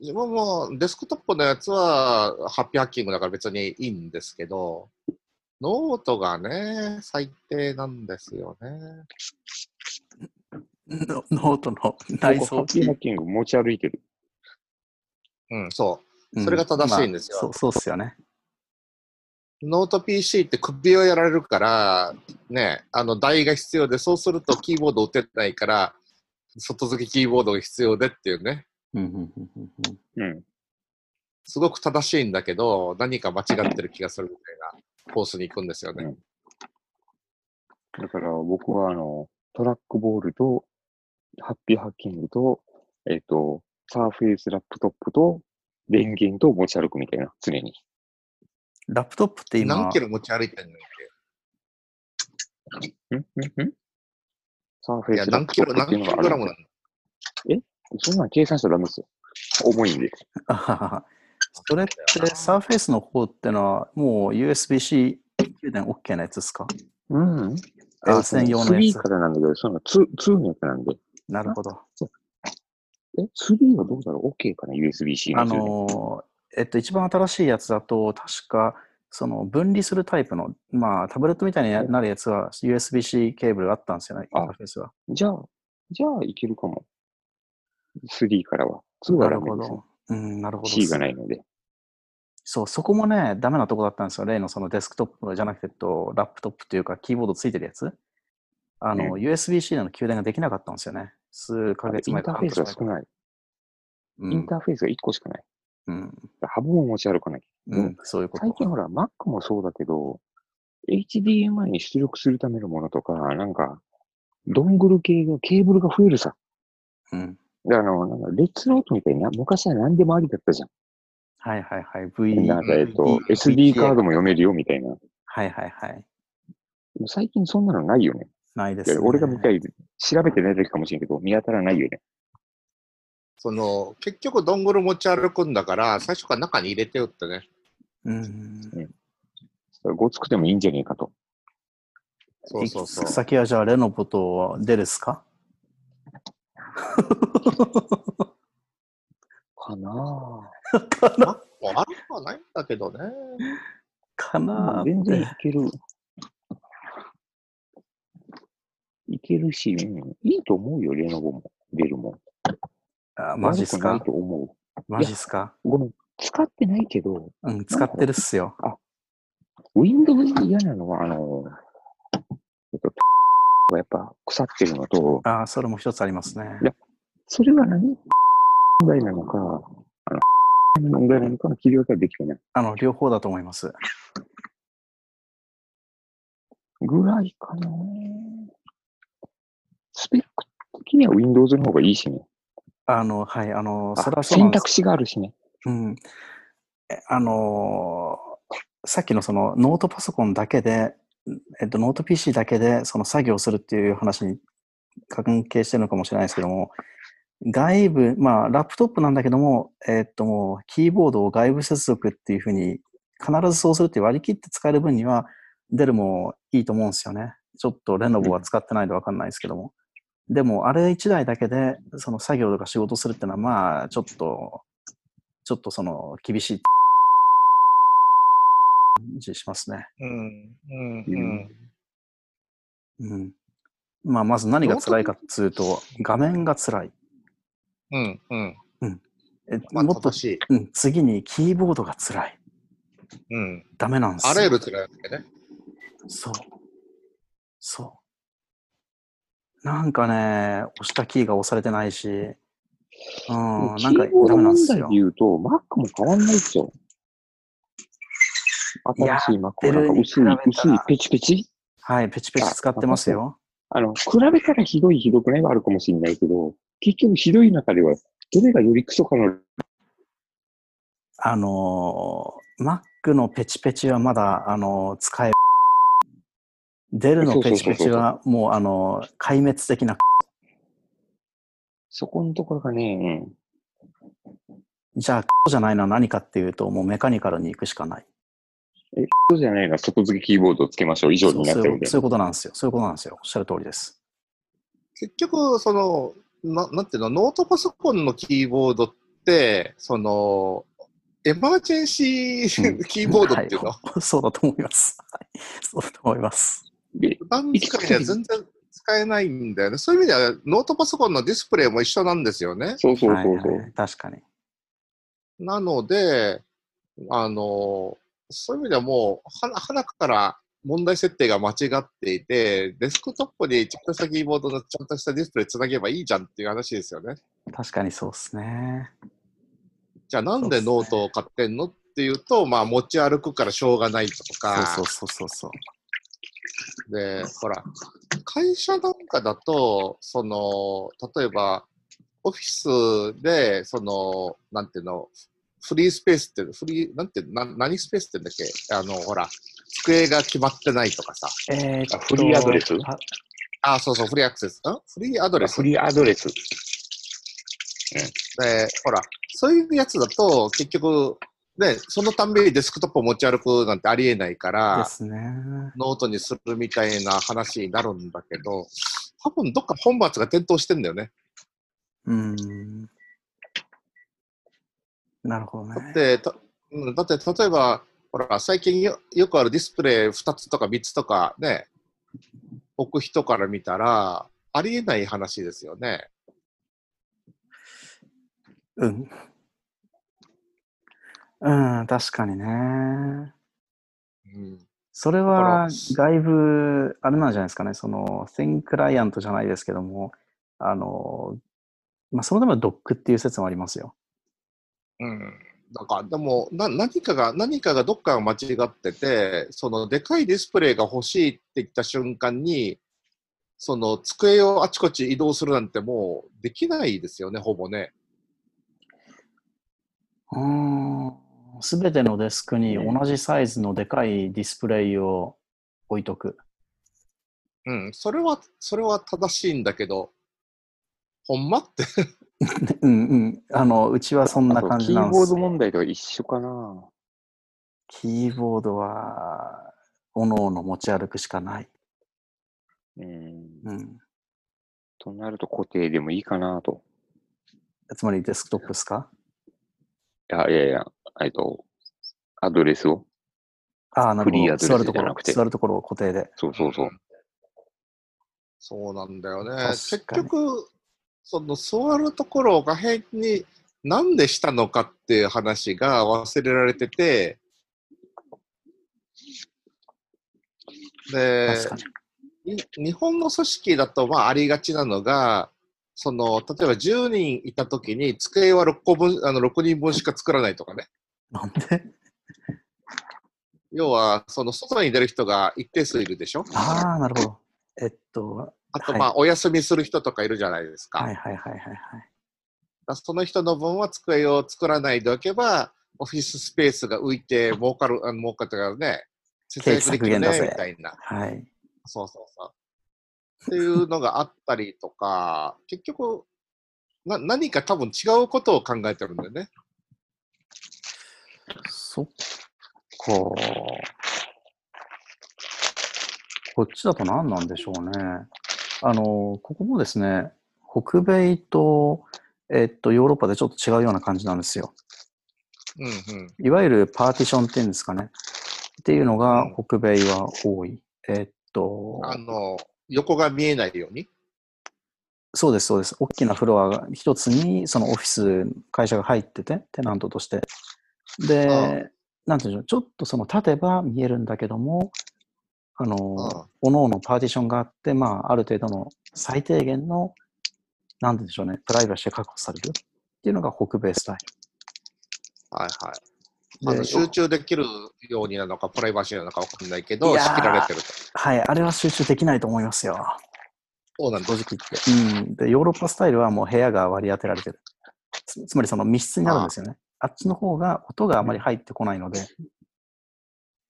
自分もデスクトップのやつはハッピーハッキングだから別にいいんですけど、ノートがね、最低なんですよね。ノノートの内僕ハッピーハッキング持ち歩いてる。うん、そう。うんそれが正しいんですよまあそうそうっすよね。ノート PC って首をやられるから、ね、あの台が必要で、そうするとキーボード打てないから、外付けキーボードが必要でっていうね、うんうんうんうんうんうん。すごく正しいんだけど、何か間違ってる気がするみたいなコースに行くんですよね。だから僕はあの、トラックボールと、ハッピーハッキングと、えっ、と、サーフェイスラップトップと、電源と持ち歩くみたいな、常に。ラップトップって今何キ、ロ持ち歩いてんのっん？ん？ん？サーフけいや、ェイスラッ何キロ、何キログラムなの？そんなん計算したらダメですよ。重いんで。それってサーフェイスの方ってのはもう USB-C 給電 OK なやつですか？うん。あ専用のや3つからなんだけど、その2、2のやつなんで。なるほど。え、3はどうだろう ?OK かな ?USB-C のあ。のー、えっと、一番新しいやつだと、確か、その分離するタイプの、まあ、タブレットみたいになるやつは USB-C ケーブルあったんですよね、インあターフェースは。じゃあ、じゃあいけるかも。3からは。2なるほど。。うん、なるほど。C がないので。そう、そこもね、ダメなとこだったんですよ。例のそのデスクトップじゃなくて、とラップトップというか、キーボードついてるやつ。あの、う USB-C での給電ができなかったんですよね。数ヶ月前かインターフェースが少。ない。うんインターフェースが1個しかない。うん、ハブも持ち歩かなきゃ。うん、そういうこと。最近ほら、Mac もそうだけど、HDMI に出力するためのものとか、なんか、ドングル系が、ケーブルが増えるさ。うん。であの、なんか、レッツノートみたいな、昔は何でもありだったじゃん。はいはいはい。V、なんか、えっと、SD カードも読めるよみたいな。はいはいはい。最近そんなのないよね。ないです、ね。俺が見たい、調べてないだけかもしれんけど、見当たらないよね。その、結局ドングル持ち歩くんだから、最初から中に入れてよってね。うん。ごつくてもいいんじゃねえかと。そうそうそう。先はじゃあレノボとデルスか？かなかな？まあ、悪くはないんだけどね。かなあ、全然いける。いけるし、うん、いいと思うよ、レノボも、デルも。あマジっすか？マジっすか？う。ごめん、使ってないけど、うん、使ってるっすよ。Windows で嫌なのは、あの、えっと、がやっぱ腐ってるのと、あそれも一つありますね。それは何？問題なのか、あの、問題なのかの切り分けができてない。あの、両方だと思います。ぐらいかなスペック的には Windows の方がいいしね。あの、はい、あの、あそれはそ。選択肢があるしね。うん。えあのーさっきのそのノートパソコンだけで、えっと、ノート PC だけでその作業するっていう話に関係してるのかもしれないですけども、外部、まあ、ラップトップなんだけども、えっと、もう、キーボードを外部接続っていうふうに、必ずそうするって割り切って使える分には、デルもいいと思うんですよね。ちょっとレノボは使ってないとわかんないですけども。でも、あれ一台だけで、その作業とか仕事するってのは、まあ、ちょっと、ちょっとその、厳しい感じしますね。うん。うん。うん。うん。まあ、まず何が辛いかっつうと、画面が辛い。うん。うん。えまあ、もっと。うん、次にキーボードが辛い。うん。ダメなんですよ。あらゆる辛いわけね。そう。そう。なんかね、押したキーが押されてないし、うん、なんかダメなんですよ。言うと、Mac も変わんないっすよ。新しい Mac はなんか薄い薄い、ペチペチはい、ペチペチ使ってますよ。あの、比べたらひどいひどくないはあるかもしれないけど、結局ひどい中では、どれがよりクソかの、あのー、Mac のペチペチはまだ、あのー使える。デルのペチペチはもう、あのー壊滅的な。そこのところがね、じゃあ、じゃないのは何かっていうと、もうメカニカルに行くしかない。うん、そうじゃないのは外付けキーボードをつけましょう以上になっちゃうんで。そういうことなんですよ。そういうことなんですよ。おっしゃる通りです。結局、その、ななんていうの、ノートパソコンのキーボードって、その、エマージェンシうんーキーボードっていうの、はい そうだと思います。はいそうだと思います。で、普段使いには全然使えないんだよね。そういう意味では、ノートパソコンのディスプレイも一緒なんですよね。そうそうそうそう。はいはい確かに。なので、あの、そういう意味ではもう、はな、はなから問題設定が間違っていて、デスクトップにちゃんとしたキーボードのちゃんとしたディスプレイつなげばいいじゃんっていう話ですよね。確かにそうですね。じゃあなんでノートを買ってんのっていうと、まあ持ち歩くからしょうがないとか、そうそうそうそうそう。で、ほら、会社なんかだと、その、例えば、オフィスで、その、なんていうの、フリースペースって、フリー、なんて、な何スペースって言うんだっけ？あの、ほら、机が決まってないとかさ。えーフリーアドレス？ああ、そうそう、フリーアクセス。ん？フリーアドレスフリーアドレス。で、ほら、そういうやつだと、結局、ね、そのたんびにデスクトップを持ち歩くなんてありえないかでら、すね。ノートにするみたいな話になるんだけど、多分どっか本末が転倒してんだよね。うーん。なるほどね。だって、だって例えば、ほら、最近よよくあるディスプレイ2つとか3つとかね、置く人から見たら、ありえない話ですよね。うん。うん、確かにね。うん、それだはから外部、あれなんじゃないですかね、その、Thin クライアントじゃないですけども、あの、まあ、そのためのドックっていう説もありますよ。うん。なんか、でもな、何かが、何かがどっかが間違ってて、その、でかいディスプレイが欲しいって言った瞬間に、その、机をあちこち移動するなんてもうできないですよね、ほぼね。すべてのデスクに同じサイズのでかいディスプレイを置いとく。うん。それは、それは正しいんだけど、ほんまって。うんうん。あの、うちはそんな感じキーボード。問題とは一緒かな。キーボードは、おのおの持ち歩くしかない。うん。うん。となると固定でもいいかなと。つまりデスクトップですか？いやいやいや、えっと、アドレスを？ああ、なるほど。フリーアドレス座るところじゃなく、て座るところを固定で。そうそうそう。そうなんだよね。確結局、その座るところを画辺になんでしたのかっていう話が忘れられてて、で、日本の組織だとまあありがちなのが、その例えば10人いたときに机は6個分あの6人分しか作らないとかね。なんで？要は、その外に出る人が一定数いるでしょ？ああ、なるほど。えっと、あと、はいまあ、お休みする人とかいるじゃないですか。はいはいはいはいはい。その人の分は机を作らないでおけば、オフィススペースが浮いて儲かる、あの儲かってからね、節約できるね、みたいな。はい。そうそうそう。っていうのがあったりとか、結局、な何か多分違うことを考えてるんだよね。そっか。こっちだと何なんでしょうね。あの、ここもですね、北米と、えっと、ヨーロッパでちょっと違うような感じなんですよ。うんうん。いわゆるパーティションっていうんですかね。っていうのがうん北米は多い。えっと、あの、横が見えないように？そうです、そうです。大きなフロアが一つに、そのオフィス、会社が入ってて、テナントとして。で、なんていうんでしょう、ちょっとその立てば見えるんだけども、あの、おのおのパーティションがあって、まあ、ある程度の最低限の、なんていうんでしょうね、プライバシーが確保されるっていうのが北米スタイはいはい。ル。であの集中できるようになのか、プライバシーなのかわかんないけど、仕切られてると。はい、あれは集中できないと思いますよ。そうなんだ正。直言って。うん。で、ヨーロッパスタイルはもう部屋が割り当てられてる。つつまりその密室になるんですよね。あっちの方が音があまり入ってこないので。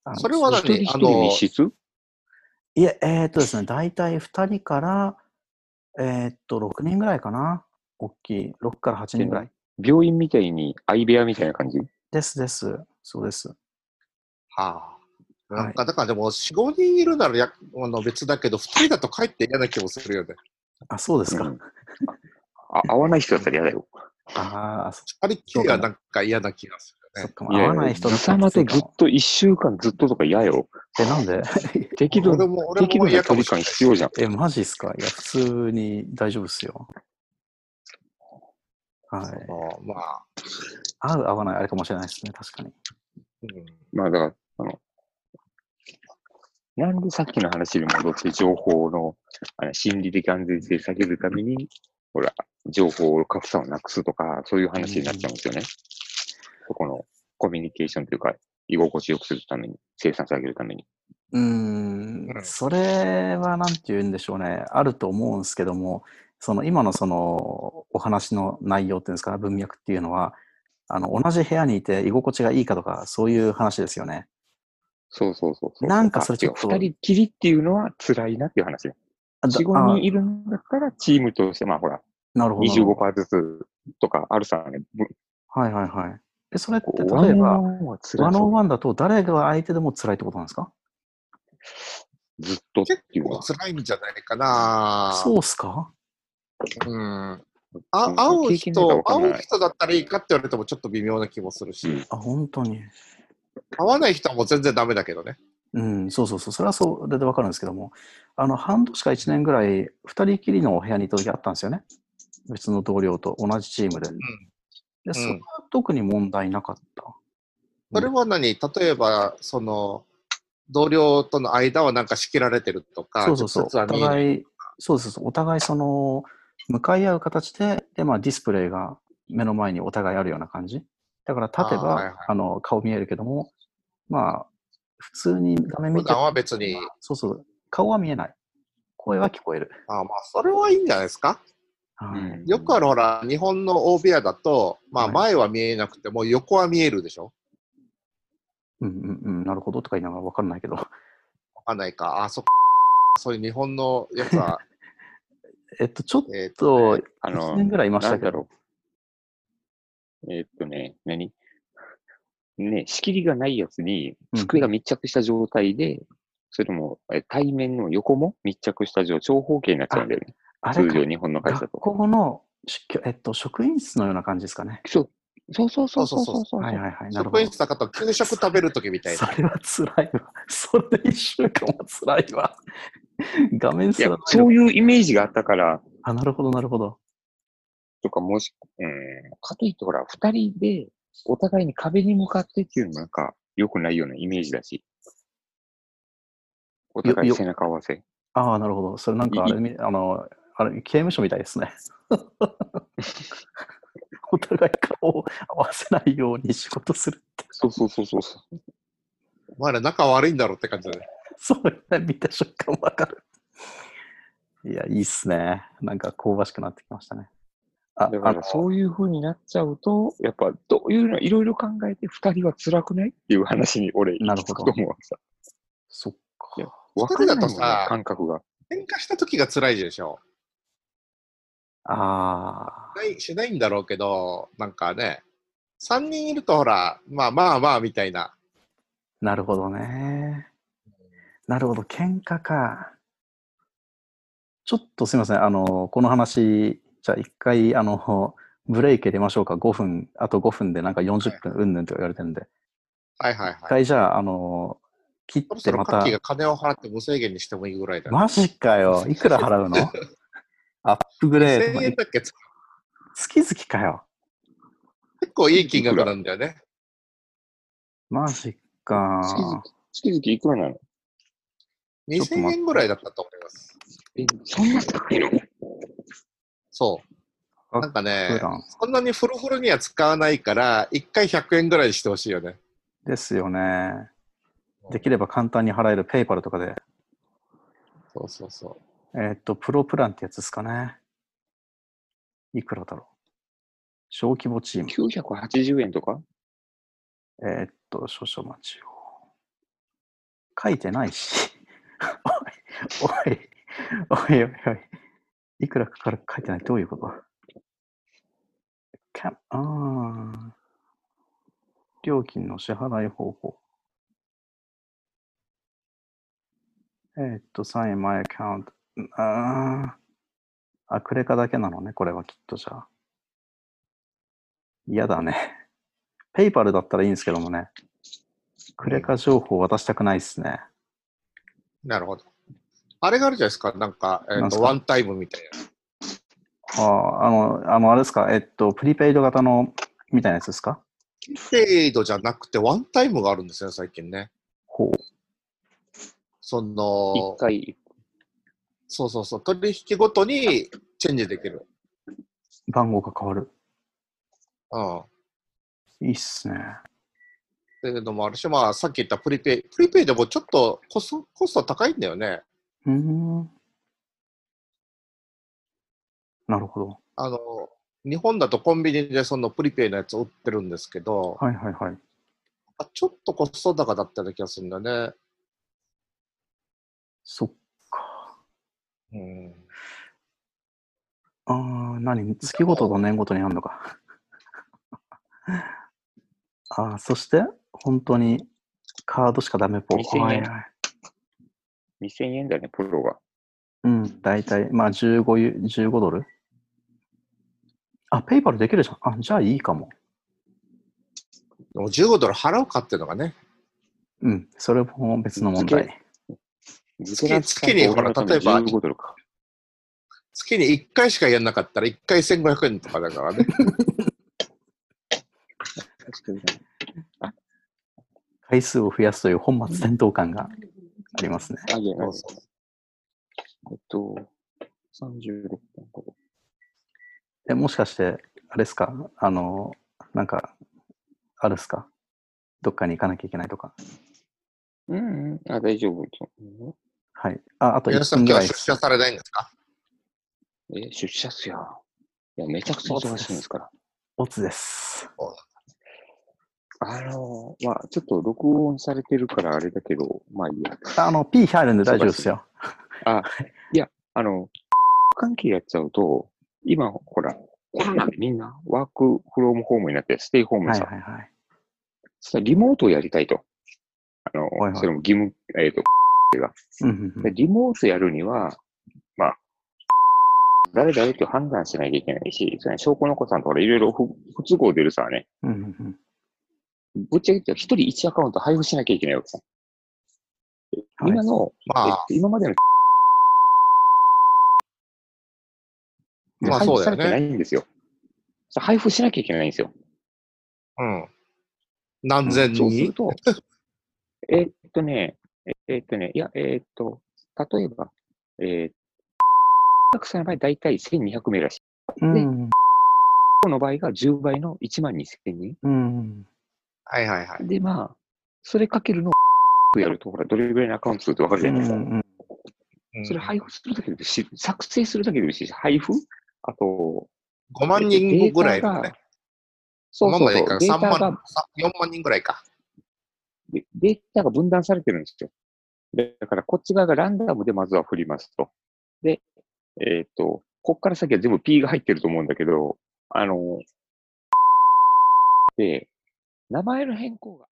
あのそれは何あのいえ、えーっとですね、大体2人から、えーっと、6人ぐらいかな。大きい。6から8人ぐらい。病院みたいに相部屋みたいな感じ？ですです。そうです。はあ。はいなんか、だからでも、4、5人いるならやあの別だけど、2人だとかえって嫌な気もするよね。あ、そうですか。うんあ合わない人だったら嫌だよ。ああ、そ2人っきりはなんか嫌な気がするよね。そっか。まあ合わない人だだまでずっと一週間ずっととか嫌よ。え、なんで？適度俺も、俺適度なも嫌か距離感もしれない。必要じゃん。え、マジっすか？いや、普通に大丈夫っすよ。はい。そのまあ、合う合わないあれかもしれないですね、確かに。うん、まあだから、あの、なんでさっきの話に戻って情報のあの心理的安全性下げるために、ほら、情報格差をなくすとか、そういう話になっちゃうんですよね。そこのコミュニケーションというか、居心地よくするために、生産性上げるために。うーんう、んそれはなんて言うんでしょうね、あると思うんですけども、その今のそのお話の内容っていうんですか、文脈っていうのは、あの同じ部屋にいて居心地がいいかとか、そういう話ですよね。そうそうそうそう。なんかそれちょっと二人きりっていうのは辛いなっていう話4、5人いるんだったら、チームとして、まあほら、あなるほど。なるほど25%ずつとかあるさね。はいはいはい。で、それって例えば、ワンオンワンだと誰が相手でも辛いってことなんですか？ずっとって結構いうのは。辛いんじゃないかな。そうっすか？うん。あうん会う人、会う人だったらいいかって言われてもちょっと微妙な気もするし、うんあ、本当に。会わない人はもう全然ダメだけどね。うん、そうそうそう。それはそれでわかるんですけども、あの、半年か1年ぐらい、二人きりのお部屋にいた時あったんですよね。別の同僚と同じチームで。で、それは特に問題なかった。それは何？例えば、その、同僚との間はなんか仕切られてるとか、そうそうそう。お互い、そうそうそう。お互いその、向かい合う形で、で、まあディスプレイが目の前にお互いあるような感じ。だから立てば、あ,、はいはいの、顔見えるけども、まあ、普通に画面見て普段は別に、そうそう。顔は見えない。声は聞こえる。あまあ、それはいいんじゃないですか？はいうんよくあるほら、日本の大部屋だと、まあはい前は見えなくても横は見えるでしょ？うんうんうん、なるほどとか言いながら分かんないけど。わかんないか。あ、そっか。そういう日本のやつは、えっと、ちょっえーっとと、ね、あ1の、年ぐらいいましたけど。ろう。えーっとね、何？ね、仕切りがないやつに、うん机が密着した状態で、それもえ対面の横も密着した状長方形になっちゃうんだよね。あれか通常日本の会社学と。校の、しえっと、職員室のような感じですかね。そうそうそうそうそうそうそう。はいはいはい。なるほど職員。室だと給食食べるときみたいな。それは辛いわ。それで一週間も辛いわ。画面いやすらない、そういうイメージがあったから、あ、なるほど、なるほど。とかもし、うん、かといってほら、二人でお互いに壁に向かってっていうのもなんか良くないようなイメージだし。お互いよ背中合わせ。ああ、なるほど。それなんかあれみ、あの、あれ、刑務所みたいですね。お互い顔を合わせないように仕事するって。そうそうそうそうそう。お前ら仲悪いんだろって感じだね。そうね、見た瞬間わかる。いや、いいっすね。なんか香ばしくなってきましたね。あ、だからそういう風になっちゃうと、やっぱどういうのいろいろ考えて二人は辛くないっていう話に俺行き着くと思うわさ。そっか。わかんないもんね二人だとさ、感覚が。喧嘩したときが辛いでしょ。ああ、しないんだろうけど、なんかね、3人いるとほら、まあまあまあみたいな。なるほどね。なるほど、喧嘩か。ちょっとすみません。あの、この話、じゃあ一回、あの、ブレイク入れましょうか。5分、あと5分でなんか40分、うんぬんと言われてるんで。はいはいはい。一回じゃあ、あの、切ってまたが金を払って無制限にしてもいいぐらいだね。マジかよ。いくら払うの？アップグレー1000ド。円だっけ？月々かよ。結構いい金額なんだよね。マジか。月々月々いくらなの？ちょっと2000待って円ぐらいだったと思います。え、そんな高いの？そう。なんかねそんなにフルフルには使わないから、1回100円ぐらいにしてほしいよね。ですよね。できれば簡単に払えるペイパルとかで。そうそうそえーっと、プロプランってやつですかね。いくらだろう。小規模チーム。?980 円とか？えーっと、少々お待ちを。書いてないし。おい、おい、おい、おい、おい。いくらかかるか書いてない。どういうこと？キャンあ料金の支払い方法。えーっと、サインマイアカウント。ああ、クレカだけなのね、これはきっとじゃあ。嫌だね。ペイパルだったらいいんですけどもね。クレカ情報渡したくないっすね。なるほど。あれがあるじゃないですか。なんか、えっ、と、ワンタイムみたいな。ああ、あの、あの、あれですか、えっと、プリペイド型の、みたいなやつですか？ペイドじゃなくて、ワンタイムがあるんですよ、最近ね。ほう。その一、回、そうそうそう、取引ごとにチェンジできる。番号が変わる。うん。いいっすね。っていうのもあるし、まあ、さっき言ったプリペイ、プリペイでもちょっとコストコスト高いんだよね。うーん。なるほど。あの、日本だとコンビニでそのプリペイのやつ売ってるんですけど、はいはいはい。あちょっとコスト高だったような気がするんだね。そっか。うん。ああ、何？月ごとと年ごとにあるのか。ああ、そして、本当にカードしかダメっぽい。2000円はいはい。2000円だね、プロが。うん、大体、まあ15ユ、15ドル？あ、ペイパルできるじゃん。あ、じゃあいいかも。でも15ドル払うかっていうのがね。うん、それも別の問題。月月にほら例えば15ドルか。月に1回しかやんなかったら1回1500円とかだからね。確かに回数を増やすという本末転倒感がありますね。あ、いや、そうそうえっと、36分ほど。え、もしかして、あれですか？あの、なんか、あるっすか？どっかに行かなきゃいけないとか。うん、うん、あ、大丈夫。うんはい。あ、あと1皆さん分ぐらです今日はい出社。されないんですか？え、出社っすよ。いや、めちゃくちゃ忙しいんですから。オツです。あのまあ、ちょっと録音されてるからあれだけど、まあいいや。あの、P 入るんで大丈夫ですよ。あ、いや、あの、関係やっちゃうと、今、ほら、コロナでみんなワークフロームホームになって、ステイホームはいさ、はいはい。そしたらリモートをやりたいと。あの、はいはいそれも義務、えっ、と、が。うんうんうんでリモートやるには、まあ、誰々って判断しなきゃいけないし、それ証拠の子さんとかいろいろ不不都合出るさね。うんうんうんぶっちゃけ言一人一アカウント配布しなきゃいけないわけさ。ではい今の、まあえっと、今までの、まあ配布されてないんですよ。配布しなきゃいけないんですよ。うん。何千人？そうすると、えーっとね、ええーっとね、いや、えーっと、例えば、えー、たくさんの場合、だいたい1200名らしい。うんこの場合が10倍の1万2000人。うんはいはいはい。で、まあ、それかけるのを やると、ほら、どれぐらいのアカウント数ってわかるじゃないですか。うんうんそれ配布するだけでし、作成するだけでもいいし、配布？あと、5万人ぐらいだね。そうそうそう、まあまあいいか3データが万、さ4万人ぐらいか。でデータが分断されてるんですよ。でだから、こっち側がランダムでまずは振りますと。で、えっ、と、こっから先は全部 P が入ってると思うんだけど、あの、で、名前の変更が。